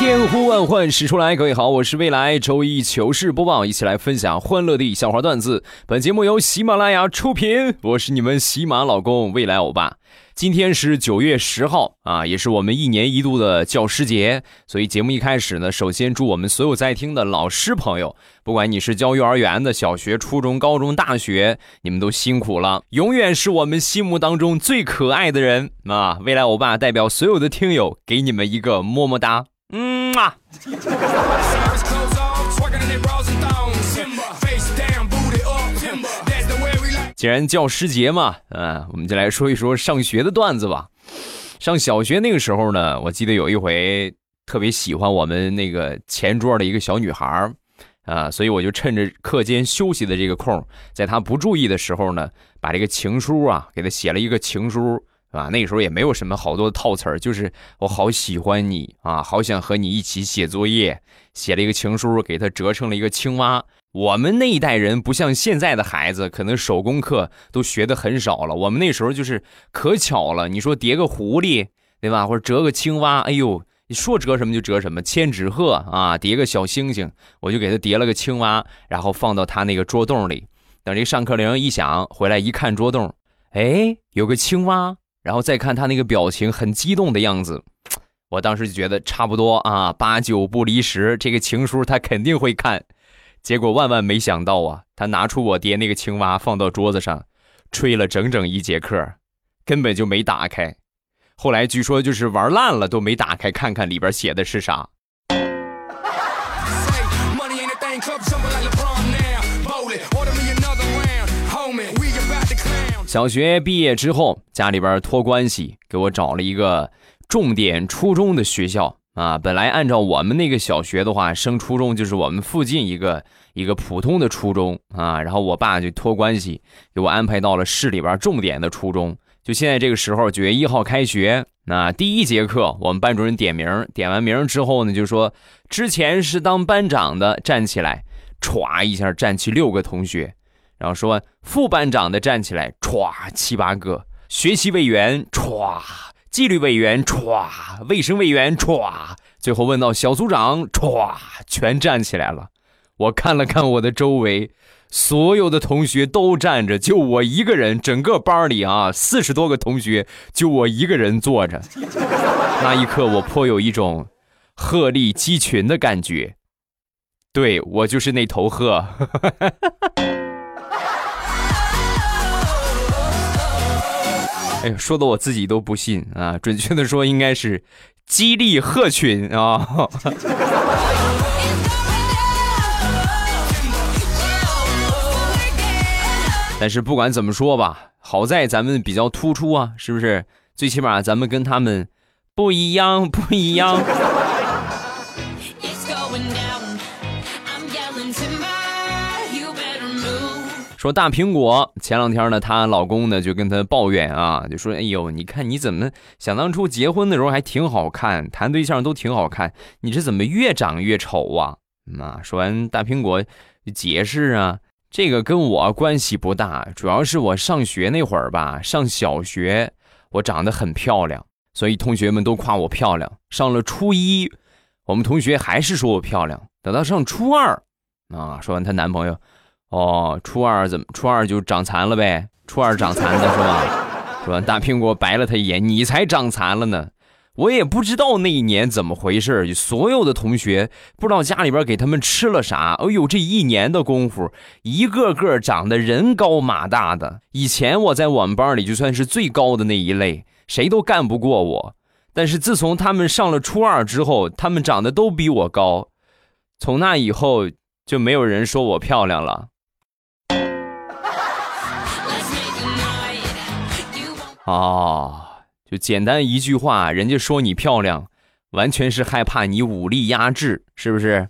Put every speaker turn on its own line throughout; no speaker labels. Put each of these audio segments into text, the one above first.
千呼万唤始出来，各位好，我是未来周一糗事播报，一起来分享欢乐的笑话段子。本节目由喜马拉雅出品，我是你们喜马老公未来欧巴。今天是九月十号啊，也是我们一年一度的教师节，所以节目一开始呢，首先祝我们所有在听的老师朋友，不管你是教幼儿园的、小学、初中、高中、大学，你们都辛苦了，永远是我们心目当中最可爱的人啊！未来欧巴代表所有的听友，给你们一个么么哒，嗯啊。既然教师节嘛，嗯，我们就来说一说上学的段子吧。上小学那个时候呢，我记得有一回特别喜欢我们那个前桌的一个小女孩啊，所以我就趁着课间休息的这个空，在她不注意的时候呢，把这个情书啊给她写了一个情书，啊，那个时候也没有什么好多的套词儿，就是我好喜欢你啊，好想和你一起写作业，写了一个情书，给他折成了一个青蛙。我们那一代人不像现在的孩子，可能手工课都学的很少了。我们那时候就是可巧了，你说叠个狐狸，对吧？或者折个青蛙，哎呦，你说折什么就折什么。千纸鹤啊，叠个小星星，我就给他叠了个青蛙，然后放到他那个桌洞里。等这上课铃一响，回来一看桌洞，哎，有个青蛙，然后再看他那个表情很激动的样子，我当时就觉得差不多啊，八九不离十，这个情书他肯定会看。结果万万没想到啊，他拿出我爹那个青蛙放到桌子上，吹了整整一节课，根本就没打开。后来据说就是玩烂了都没打开看看里边写的是啥。小学毕业之后，家里边托关系给我找了一个重点初中的学校。啊，本来按照我们那个小学的话，升初中就是我们附近一个一个普通的初中啊。然后我爸就托关系给我安排到了市里边重点的初中。就现在这个时候，九月一号开学，那第一节课，我们班主任点名，点完名之后呢，就说之前是当班长的站起来，歘一下站起六个同学，然后说副班长的站起来，歘七八个，学习委员歘。纪律委员歘，卫生委员歘，最后问到小组长歘，全站起来了。我看了看我的周围，所有的同学都站着，就我一个人。整个班里啊，四十多个同学，就我一个人坐着。那一刻，我颇有一种鹤立鸡群的感觉。对我就是那头鹤。哎呦，说的我自己都不信啊！准确的说，应该是激励鹤群啊。但是不管怎么说吧，好在咱们比较突出啊，是不是？最起码咱们跟他们不一样，不一样。说大苹果前两天呢，她老公呢就跟她抱怨啊，就说：“哎呦，你看你怎么想当初结婚的时候还挺好看，谈对象都挺好看，你这怎么越长越丑啊？”啊，说完大苹果解释啊，这个跟我关系不大，主要是我上学那会儿吧，上小学我长得很漂亮，所以同学们都夸我漂亮。上了初一，我们同学还是说我漂亮。等到上初二，啊，说完她男朋友。哦，初二怎么？初二就长残了呗？初二长残的是吧？是吧大苹果白了他一眼，你才长残了呢！我也不知道那一年怎么回事，所有的同学不知道家里边给他们吃了啥。哎呦，这一年的功夫，一个个长得人高马大的。以前我在我们班里就算是最高的那一类，谁都干不过我。但是自从他们上了初二之后，他们长得都比我高。从那以后就没有人说我漂亮了。哦，就简单一句话，人家说你漂亮，完全是害怕你武力压制，是不是？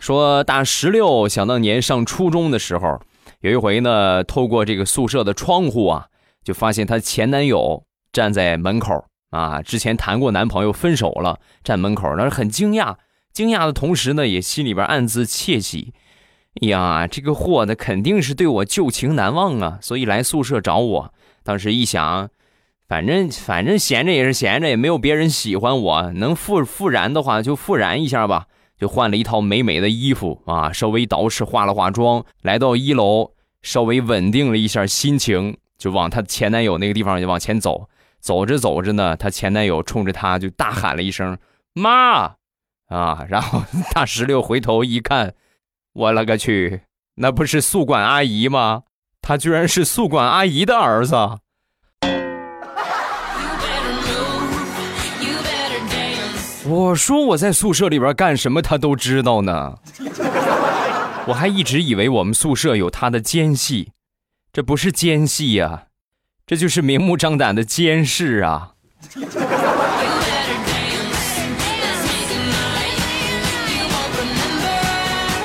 说大十六想当年上初中的时候，有一回呢，透过这个宿舍的窗户啊，就发现她前男友站在门口啊，之前谈过男朋友分手了，站门口，那是很惊讶，惊讶的同时呢，也心里边暗自窃喜。呀，这个货呢，肯定是对我旧情难忘啊，所以来宿舍找我。当时一想，反正反正闲着也是闲着，也没有别人喜欢我，能复复燃的话就复燃一下吧。就换了一套美美的衣服啊，稍微捯饬化了化妆，来到一楼，稍微稳定了一下心情，就往她前男友那个地方就往前走。走着走着呢，她前男友冲着她就大喊了一声“妈”，啊，然后 大石榴回头一看。我勒个去，那不是宿管阿姨吗？他居然是宿管阿姨的儿子。我说我在宿舍里边干什么，他都知道呢。我还一直以为我们宿舍有他的奸细，这不是奸细呀，这就是明目张胆的监视啊。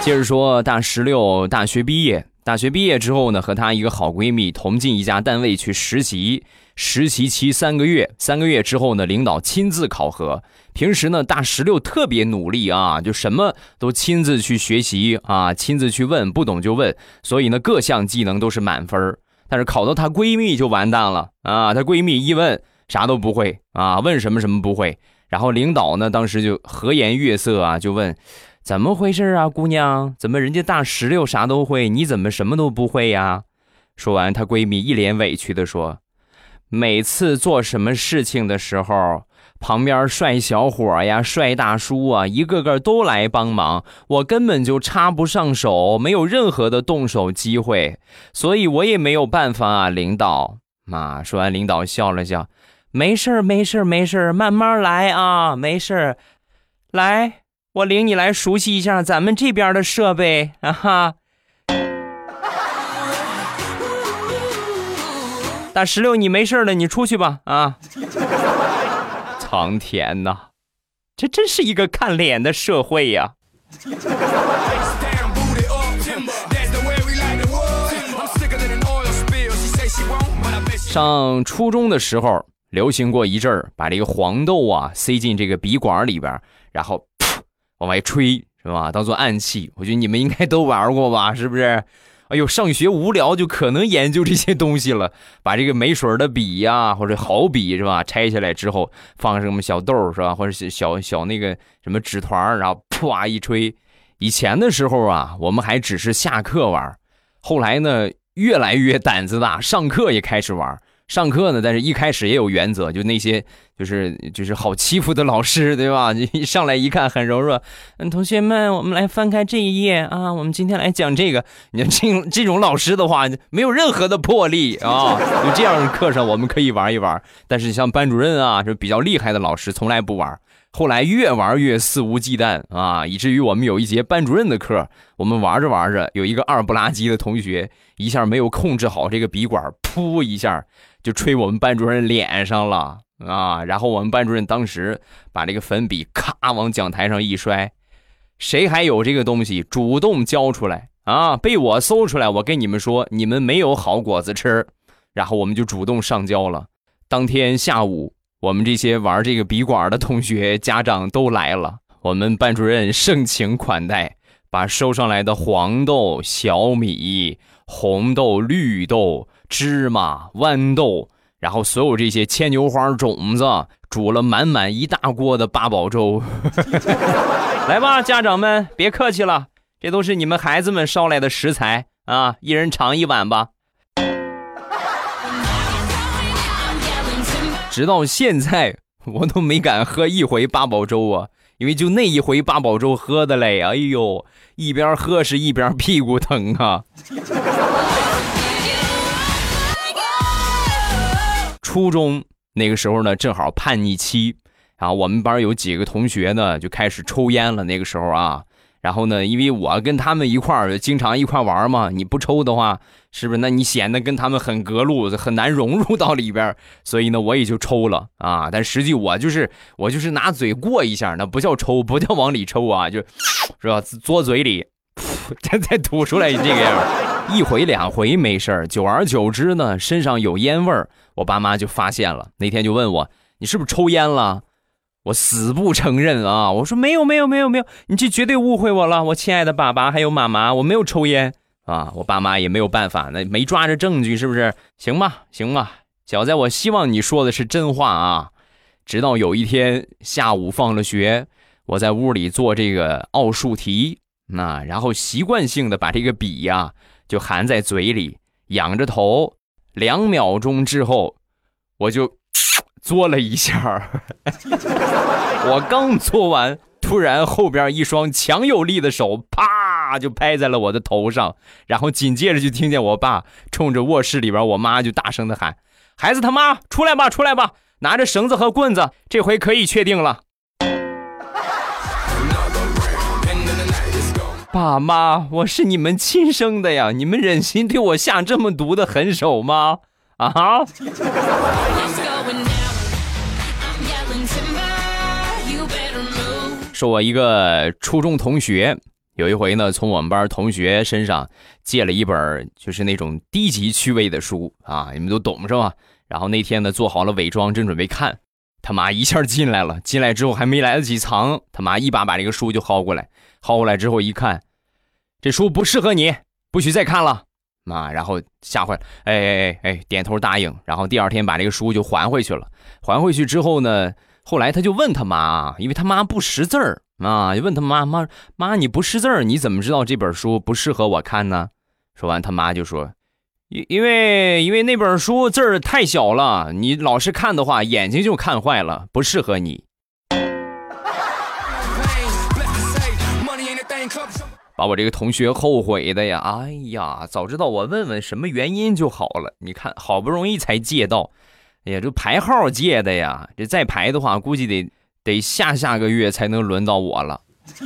接着说，大十六大学毕业，大学毕业之后呢，和她一个好闺蜜同进一家单位去实习，实习期三个月，三个月之后呢，领导亲自考核。平时呢，大十六特别努力啊，就什么都亲自去学习啊，亲自去问，不懂就问，所以呢，各项技能都是满分。但是考到她闺蜜就完蛋了啊，她闺蜜一问啥都不会啊，问什么什么不会，然后领导呢，当时就和颜悦色啊，就问。怎么回事啊，姑娘？怎么人家大石榴啥都会，你怎么什么都不会呀？说完，她闺蜜一脸委屈的说：“每次做什么事情的时候，旁边帅小伙呀、帅大叔啊，一个个都来帮忙，我根本就插不上手，没有任何的动手机会，所以我也没有办法啊，领导。”妈，说完，领导笑了笑：“没事儿，没事儿，没事儿，慢慢来啊，没事儿，来。”我领你来熟悉一下咱们这边的设备啊哈！大石榴，你没事了，你出去吧啊！苍天呐，这真是一个看脸的社会呀！上初中的时候，流行过一阵儿，把这个黄豆啊塞进这个笔管里边，然后。往外吹是吧？当做暗器，我觉得你们应该都玩过吧？是不是？哎呦，上学无聊就可能研究这些东西了。把这个没水的笔呀，或者好笔是吧？拆下来之后放什么小豆是吧？或者小小那个什么纸团，然后噗一吹。以前的时候啊，我们还只是下课玩，后来呢，越来越胆子大，上课也开始玩。上课呢，但是一开始也有原则，就那些就是就是好欺负的老师，对吧？你上来一看很柔弱，嗯，同学们，我们来翻开这一页啊，我们今天来讲这个。你这这种老师的话，没有任何的魄力啊。就这样的课上，我们可以玩一玩，但是像班主任啊，就比较厉害的老师，从来不玩。后来越玩越肆无忌惮啊，以至于我们有一节班主任的课，我们玩着玩着，有一个二不拉几的同学一下没有控制好这个笔管，噗一下。就吹我们班主任脸上了啊！然后我们班主任当时把这个粉笔咔往讲台上一摔，谁还有这个东西，主动交出来啊！被我搜出来，我跟你们说，你们没有好果子吃。然后我们就主动上交了。当天下午，我们这些玩这个笔管的同学家长都来了，我们班主任盛情款待，把收上来的黄豆、小米、红豆、绿豆。芝麻、豌豆，然后所有这些牵牛花种子，煮了满满一大锅的八宝粥。来吧，家长们，别客气了，这都是你们孩子们烧来的食材啊，一人尝一碗吧。直到现在，我都没敢喝一回八宝粥啊，因为就那一回八宝粥喝的嘞，哎呦，一边喝是一边屁股疼啊。初中那个时候呢，正好叛逆期，然后我们班有几个同学呢就开始抽烟了。那个时候啊，然后呢，因为我跟他们一块儿经常一块玩嘛，你不抽的话，是不是？那你显得跟他们很隔路，很难融入到里边。所以呢，我也就抽了啊。但实际我就是我就是拿嘴过一下，那不叫抽，不叫往里抽啊，就是吧？嘬嘴里，噗，再吐出来这个样。一回两回没事儿，久而久之呢，身上有烟味儿，我爸妈就发现了。那天就问我，你是不是抽烟了？我死不承认啊！我说没有没有没有没有，你这绝对误会我了，我亲爱的爸爸还有妈妈，我没有抽烟啊！我爸妈也没有办法，那没抓着证据是不是？行吧行吧，小子，我希望你说的是真话啊！直到有一天下午放了学，我在屋里做这个奥数题，那然后习惯性的把这个笔呀就含在嘴里，仰着头，两秒钟之后，我就。嘬了一下，我刚做完，突然后边一双强有力的手啪就拍在了我的头上，然后紧接着就听见我爸冲着卧室里边我妈就大声的喊：“孩子他妈出来吧，出来吧，拿着绳子和棍子，这回可以确定了。”爸妈，我是你们亲生的呀，你们忍心对我下这么毒的狠手吗？啊！说，我一个初中同学，有一回呢，从我们班同学身上借了一本就是那种低级趣味的书啊，你们都懂是吧？然后那天呢，做好了伪装，正准备看，他妈一下进来了，进来之后还没来得及藏，他妈一把把这个书就薅过来，薅过来之后一看，这书不适合你，不许再看了，妈，然后吓坏了，哎哎哎哎，点头答应，然后第二天把这个书就还回去了，还回去之后呢？后来他就问他妈，因为他妈不识字儿啊，就问他妈妈妈你不识字儿，你怎么知道这本书不适合我看呢？说完他妈就说，因因为因为那本书字儿太小了，你老是看的话眼睛就看坏了，不适合你。把我这个同学后悔的呀，哎呀，早知道我问问什么原因就好了。你看好不容易才借到。哎呀，这排号借的呀，这再排的话，估计得得下下个月才能轮到我了。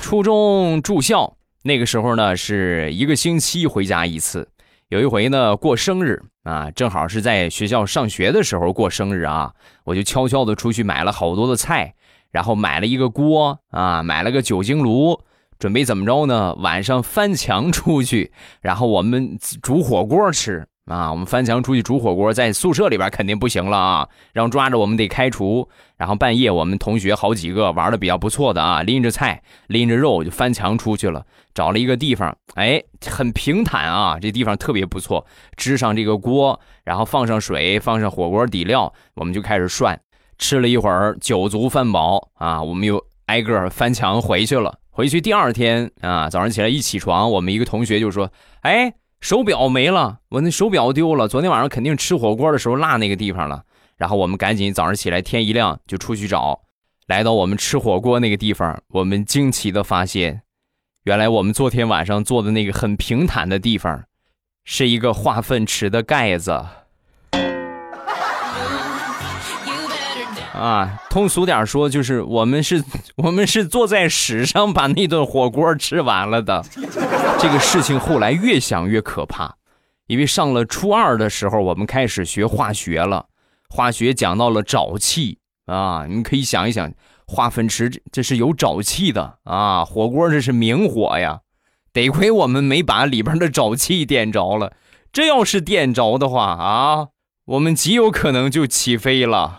初中住校那个时候呢，是一个星期回家一次。有一回呢，过生日啊，正好是在学校上学的时候过生日啊，我就悄悄的出去买了好多的菜，然后买了一个锅啊，买了个酒精炉。准备怎么着呢？晚上翻墙出去，然后我们煮火锅吃啊！我们翻墙出去煮火锅，在宿舍里边肯定不行了啊！让抓着我们得开除。然后半夜我们同学好几个玩的比较不错的啊，拎着菜拎着肉就翻墙出去了，找了一个地方，哎，很平坦啊，这地方特别不错，支上这个锅，然后放上水，放上火锅底料，我们就开始涮。吃了一会儿，酒足饭饱啊，我们又挨个翻墙回去了。回去第二天啊，早上起来一起床，我们一个同学就说：“哎，手表没了，我那手表丢了。昨天晚上肯定吃火锅的时候落那个地方了。”然后我们赶紧早上起来，天一亮就出去找。来到我们吃火锅那个地方，我们惊奇的发现，原来我们昨天晚上坐的那个很平坦的地方，是一个化粪池的盖子。啊，通俗点说，就是我们是，我们是坐在屎上把那顿火锅吃完了的。这个事情后来越想越可怕，因为上了初二的时候，我们开始学化学了，化学讲到了沼气啊，你可以想一想，化粪池这是有沼气的啊，火锅这是明火呀，得亏我们没把里边的沼气点着了，这要是点着的话啊。我们极有可能就起飞了。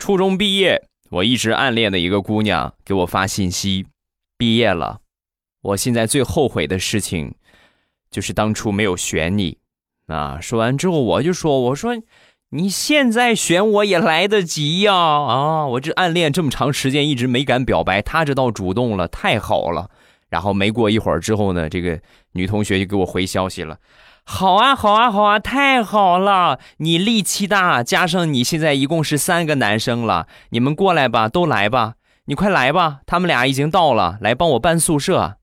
初中毕业，我一直暗恋的一个姑娘给我发信息：“毕业了，我现在最后悔的事情就是当初没有选你。”啊，说完之后我就说：“我说你现在选我也来得及呀！啊，我这暗恋这么长时间一直没敢表白，他这倒主动了，太好了。”然后没过一会儿之后呢，这个女同学就给我回消息了，好啊，好啊，好啊，太好了！你力气大，加上你现在一共是三个男生了，你们过来吧，都来吧，你快来吧，他们俩已经到了，来帮我搬宿舍。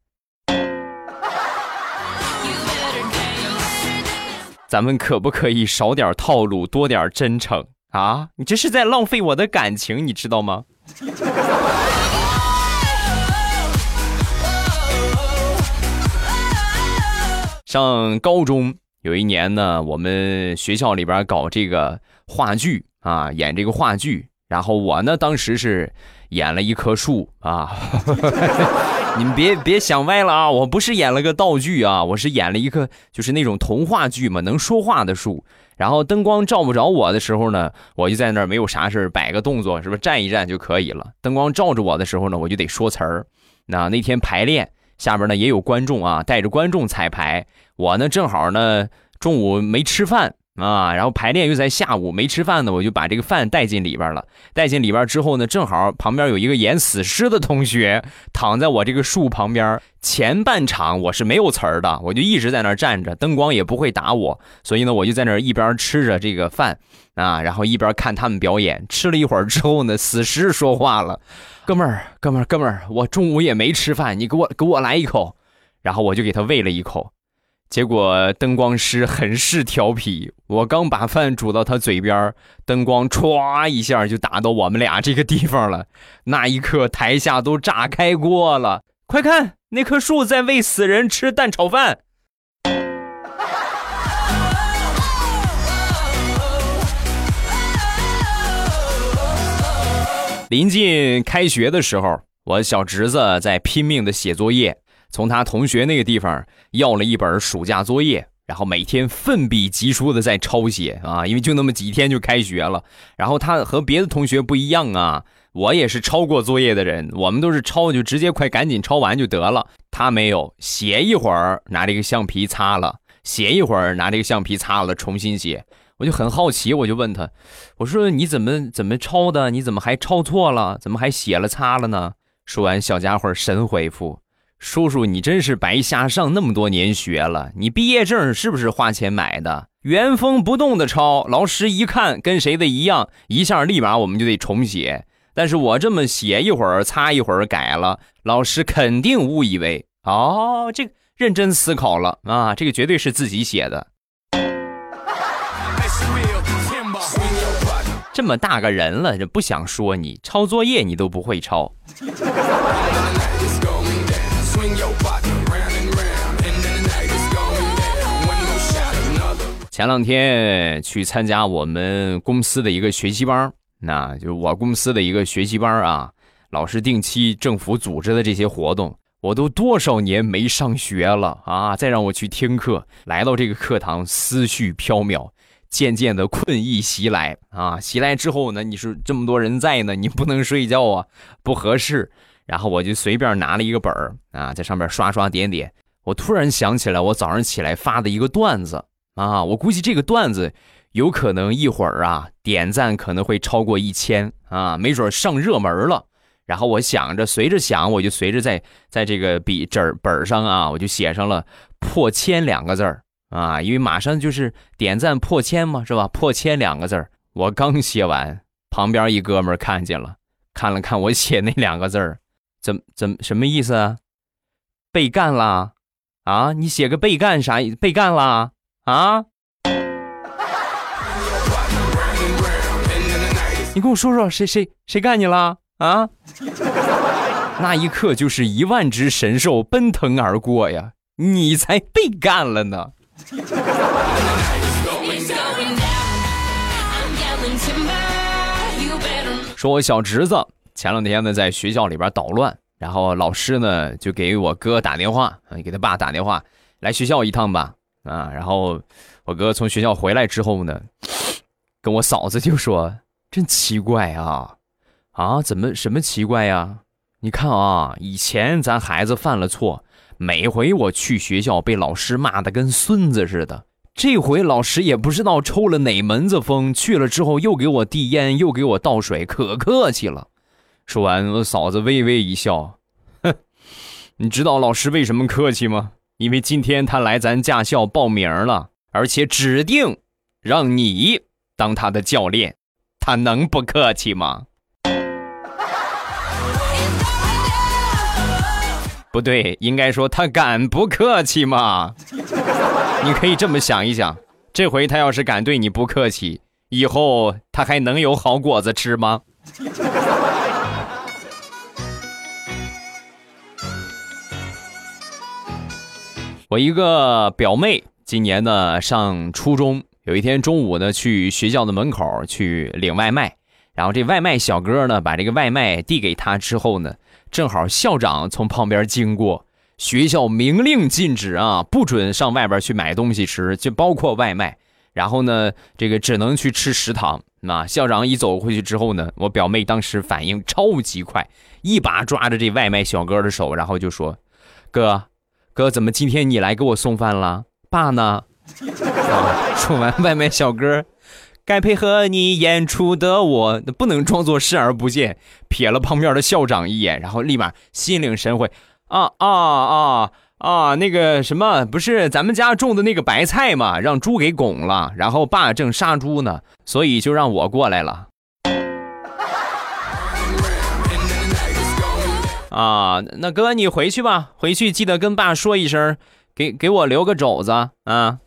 咱们可不可以少点套路，多点真诚啊？你这是在浪费我的感情，你知道吗？上高中有一年呢，我们学校里边搞这个话剧啊，演这个话剧。然后我呢，当时是演了一棵树啊，你们别别想歪了啊，我不是演了个道具啊，我是演了一棵就是那种童话剧嘛，能说话的树。然后灯光照不着我的时候呢，我就在那儿没有啥事摆个动作，是不是站一站就可以了？灯光照着我的时候呢，我就得说词儿。那那天排练。下边呢也有观众啊，带着观众彩排。我呢正好呢中午没吃饭啊，然后排练又在下午没吃饭呢，我就把这个饭带进里边了。带进里边之后呢，正好旁边有一个演死尸的同学躺在我这个树旁边。前半场我是没有词儿的，我就一直在那儿站着，灯光也不会打我，所以呢我就在那儿一边吃着这个饭啊，然后一边看他们表演。吃了一会儿之后呢，死尸说话了。哥们儿，哥们儿，哥们儿，我中午也没吃饭，你给我给我来一口，然后我就给他喂了一口，结果灯光师很是调皮，我刚把饭煮到他嘴边，灯光歘一下就打到我们俩这个地方了，那一刻台下都炸开锅了，快看那棵树在喂死人吃蛋炒饭。临近开学的时候，我小侄子在拼命的写作业，从他同学那个地方要了一本暑假作业，然后每天奋笔疾书的在抄写啊，因为就那么几天就开学了。然后他和别的同学不一样啊，我也是抄过作业的人，我们都是抄就直接快赶紧抄完就得了，他没有，写一会儿拿这个橡皮擦了，写一会儿拿这个橡皮擦了，重新写。我就很好奇，我就问他，我说你怎么怎么抄的？你怎么还抄错了？怎么还写了擦了呢？说完，小家伙神回复：“叔叔，你真是白瞎上那么多年学了。你毕业证是不是花钱买的？原封不动的抄，老师一看跟谁的一样，一下立马我们就得重写。但是我这么写一会儿，擦一会儿改了，老师肯定误以为哦，这个认真思考了啊，这个绝对是自己写的。”这么大个人了，这不想说你抄作业你都不会抄。前两天去参加我们公司的一个学习班，那就我公司的一个学习班啊。老师定期政府组织的这些活动，我都多少年没上学了啊！再让我去听课，来到这个课堂，思绪飘渺。渐渐的困意袭来啊！袭来之后呢，你说这么多人在呢，你不能睡觉啊，不合适。然后我就随便拿了一个本儿啊，在上面刷刷点点。我突然想起来，我早上起来发的一个段子啊，我估计这个段子有可能一会儿啊点赞可能会超过一千啊，没准上热门了。然后我想着，随着想，我就随着在在这个笔纸本上啊，我就写上了破千两个字儿。啊，因为马上就是点赞破千嘛，是吧？破千两个字儿，我刚写完，旁边一哥们儿看见了，看了看我写那两个字儿，怎怎什么意思啊？被干了？啊，你写个被干啥？被干了？啊？你跟我说说，谁谁谁干你了？啊？那一刻就是一万只神兽奔腾而过呀，你才被干了呢！说，我小侄子前两天呢在学校里边捣乱，然后老师呢就给我哥打电话，给他爸打电话，来学校一趟吧。啊，然后我哥从学校回来之后呢，跟我嫂子就说：“真奇怪啊，啊，怎么什么奇怪呀？你看啊，以前咱孩子犯了错。”每回我去学校，被老师骂的跟孙子似的。这回老师也不知道抽了哪门子风，去了之后又给我递烟，又给我倒水，可客气了。说完，我嫂子微微一笑，哼，你知道老师为什么客气吗？因为今天他来咱驾校报名了，而且指定让你当他的教练，他能不客气吗？不对，应该说他敢不客气吗？你可以这么想一想，这回他要是敢对你不客气，以后他还能有好果子吃吗？我一个表妹今年呢上初中，有一天中午呢去学校的门口去领外卖，然后这外卖小哥呢把这个外卖递给她之后呢，正好校长从旁边经过，学校明令禁止啊，不准上外边去买东西吃，就包括外卖。然后呢，这个只能去吃食堂。那校长一走回去之后呢，我表妹当时反应超级快，一把抓着这外卖小哥的手，然后就说：“哥。”哥，怎么今天你来给我送饭了？爸呢？啊！说完，外卖小哥，该配合你演出的我，不能装作视而不见，瞥了旁边的校长一眼，然后立马心领神会。啊啊啊啊！那个什么，不是咱们家种的那个白菜嘛，让猪给拱了，然后爸正杀猪呢，所以就让我过来了。啊，那哥你回去吧，回去记得跟爸说一声，给给我留个肘子啊。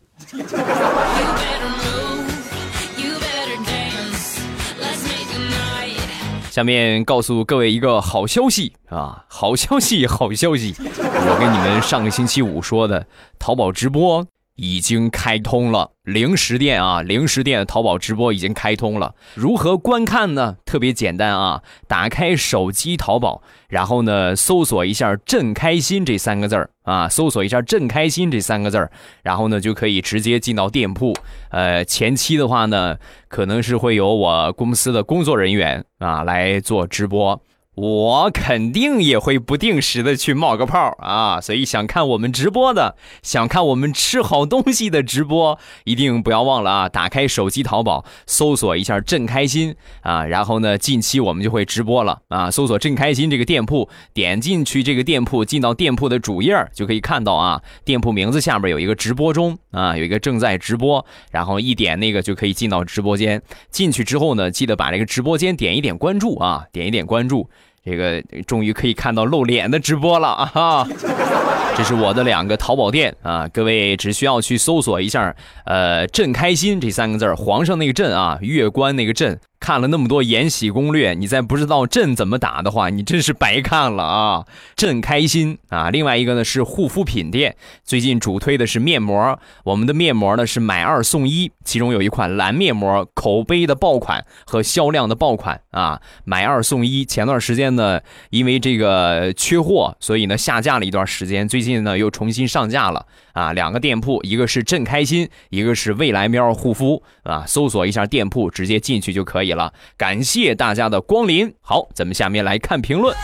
下面告诉各位一个好消息啊，好消息，好消息，我跟你们上个星期五说的淘宝直播。已经开通了零食店啊！零食店的淘宝直播已经开通了，如何观看呢？特别简单啊，打开手机淘宝，然后呢，搜索一下“朕开心”这三个字儿啊，搜索一下“朕开心”这三个字儿，然后呢，就可以直接进到店铺。呃，前期的话呢，可能是会有我公司的工作人员啊来做直播。我肯定也会不定时的去冒个泡啊，所以想看我们直播的，想看我们吃好东西的直播，一定不要忘了啊！打开手机淘宝，搜索一下“朕开心”啊，然后呢，近期我们就会直播了啊！搜索“朕开心”这个店铺，点进去这个店铺，进到店铺的主页就可以看到啊，店铺名字下面有一个直播中啊，有一个正在直播，然后一点那个就可以进到直播间。进去之后呢，记得把这个直播间点一点关注啊，点一点关注。这个终于可以看到露脸的直播了啊！这是我的两个淘宝店啊，各位只需要去搜索一下，呃，朕开心这三个字皇上那个朕啊，月关那个朕。看了那么多延禧攻略，你再不知道朕怎么打的话，你真是白看了啊！朕开心啊！另外一个呢是护肤品店，最近主推的是面膜，我们的面膜呢是买二送一，其中有一款蓝面膜，口碑的爆款和销量的爆款啊，买二送一。前段时间呢，因为这个缺货，所以呢下架了一段时间，最近呢又重新上架了啊。两个店铺，一个是朕开心，一个是未来喵护肤啊，搜索一下店铺，直接进去就可以。了，感谢大家的光临。好，咱们下面来看评论。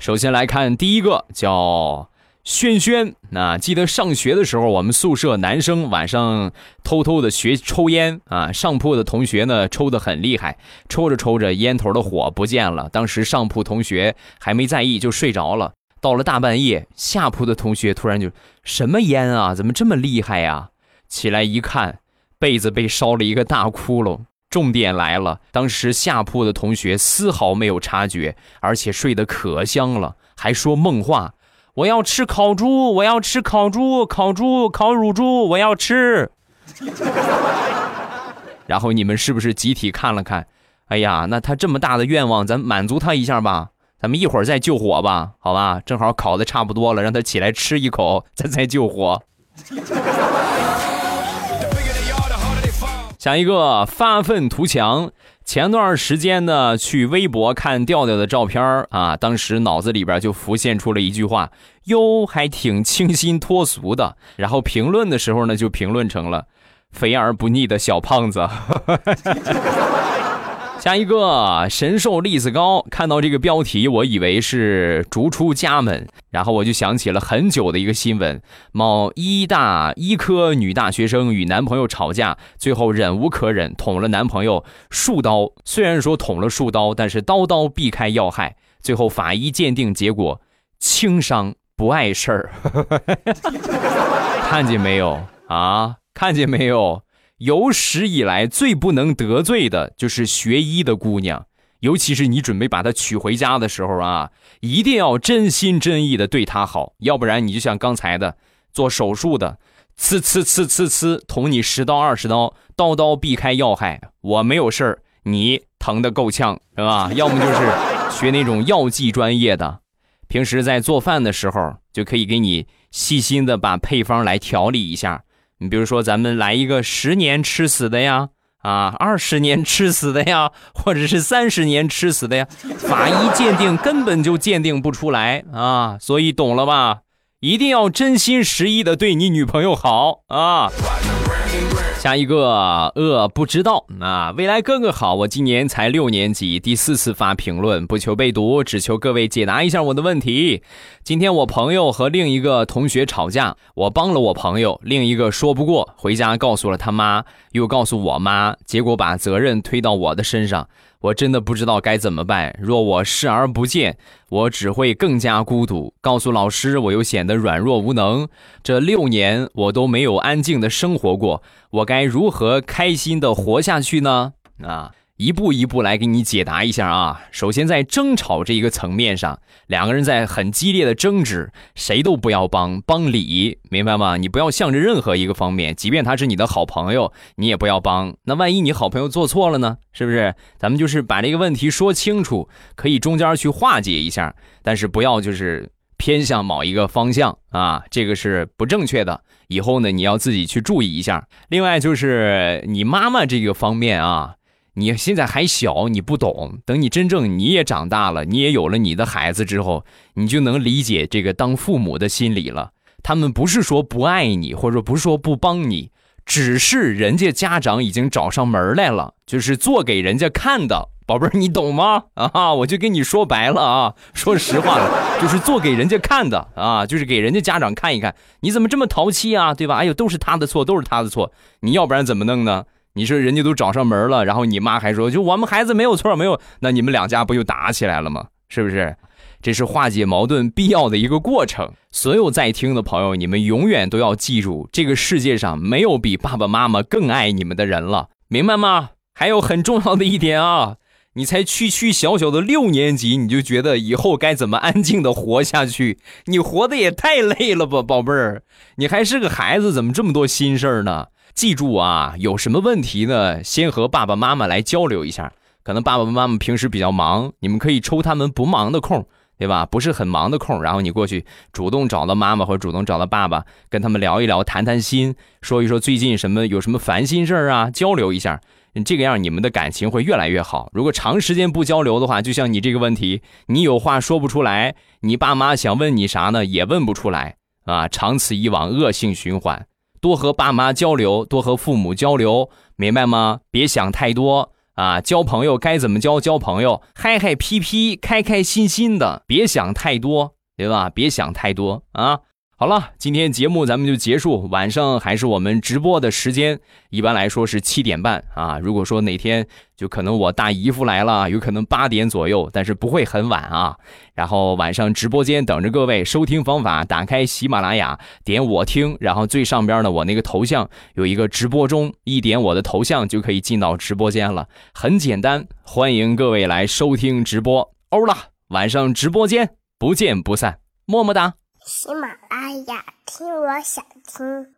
首先来看第一个，叫轩轩。那记得上学的时候，我们宿舍男生晚上偷偷的学抽烟啊。上铺的同学呢，抽的很厉害，抽着抽着，烟头的火不见了。当时上铺同学还没在意，就睡着了。到了大半夜，下铺的同学突然就什么烟啊？怎么这么厉害呀？起来一看。被子被烧了一个大窟窿，重点来了。当时下铺的同学丝毫没有察觉，而且睡得可香了，还说梦话：“我要吃烤猪，我要吃烤猪，烤猪，烤乳猪，我要吃。”然后你们是不是集体看了看？哎呀，那他这么大的愿望，咱满足他一下吧。咱们一会儿再救火吧，好吧？正好烤的差不多了，让他起来吃一口，咱再救火。讲一个发愤图强。前段时间呢，去微博看调调的照片啊，当时脑子里边就浮现出了一句话：“哟，还挺清新脱俗的。”然后评论的时候呢，就评论成了“肥而不腻的小胖子”。下一个神兽栗子糕，看到这个标题，我以为是逐出家门，然后我就想起了很久的一个新闻：某医大医科女大学生与男朋友吵架，最后忍无可忍，捅了男朋友数刀。虽然说捅了数刀，但是刀刀避开要害，最后法医鉴定结果轻伤不碍事儿。看见没有啊？看见没有？有史以来最不能得罪的就是学医的姑娘，尤其是你准备把她娶回家的时候啊，一定要真心真意的对她好，要不然你就像刚才的做手术的，呲呲呲呲呲，捅你十刀二十刀，刀刀避开要害。我没有事儿，你疼得够呛，是吧？要么就是学那种药剂专业的，平时在做饭的时候就可以给你细心的把配方来调理一下。你比如说，咱们来一个十年吃死的呀。啊，二十年吃死的呀，或者是三十年吃死的呀，法医鉴定根本就鉴定不出来啊，所以懂了吧？一定要真心实意的对你女朋友好啊。下一个呃不知道啊，未来哥哥好，我今年才六年级，第四次发评论，不求被读，只求各位解答一下我的问题。今天我朋友和另一个同学吵架，我帮了我朋友，另一个说不过，回家告诉了他妈，又告诉我妈，结果把责任推到我的身上。我真的不知道该怎么办。若我视而不见，我只会更加孤独。告诉老师，我又显得软弱无能。这六年我都没有安静的生活过，我该如何开心的活下去呢？啊！一步一步来给你解答一下啊。首先，在争吵这一个层面上，两个人在很激烈的争执，谁都不要帮帮理，明白吗？你不要向着任何一个方面，即便他是你的好朋友，你也不要帮。那万一你好朋友做错了呢？是不是？咱们就是把这个问题说清楚，可以中间去化解一下，但是不要就是偏向某一个方向啊，这个是不正确的。以后呢，你要自己去注意一下。另外就是你妈妈这个方面啊。你现在还小，你不懂。等你真正你也长大了，你也有了你的孩子之后，你就能理解这个当父母的心理了。他们不是说不爱你，或者不是说不帮你，只是人家家长已经找上门来了，就是做给人家看的。宝贝儿，你懂吗？啊，我就跟你说白了啊，说实话了，就是做给人家看的啊，就是给人家家长看一看，你怎么这么淘气啊，对吧？哎呦，都是他的错，都是他的错，你要不然怎么弄呢？你说人家都找上门了，然后你妈还说就我们孩子没有错没有，那你们两家不就打起来了吗？是不是？这是化解矛盾必要的一个过程。所有在听的朋友，你们永远都要记住，这个世界上没有比爸爸妈妈更爱你们的人了，明白吗？还有很重要的一点啊，你才区区小小的六年级，你就觉得以后该怎么安静的活下去？你活的也太累了吧，宝贝儿，你还是个孩子，怎么这么多心事儿呢？记住啊，有什么问题呢？先和爸爸妈妈来交流一下。可能爸爸妈妈平时比较忙，你们可以抽他们不忙的空，对吧？不是很忙的空，然后你过去主动找到妈妈或者主动找到爸爸，跟他们聊一聊，谈谈心，说一说最近什么有什么烦心事儿啊，交流一下。这个样你们的感情会越来越好。如果长时间不交流的话，就像你这个问题，你有话说不出来，你爸妈想问你啥呢，也问不出来啊，长此以往，恶性循环。多和爸妈交流，多和父母交流，明白吗？别想太多啊！交朋友该怎么交？交朋友，嗨嗨皮皮，开开心心的，别想太多，对吧？别想太多啊！好了，今天节目咱们就结束。晚上还是我们直播的时间，一般来说是七点半啊。如果说哪天就可能我大姨夫来了，有可能八点左右，但是不会很晚啊。然后晚上直播间等着各位。收听方法：打开喜马拉雅，点我听，然后最上边呢，我那个头像有一个直播中，一点我的头像就可以进到直播间了，很简单。欢迎各位来收听直播，欧了，晚上直播间不见不散，么么哒。
喜马拉雅，听我想听。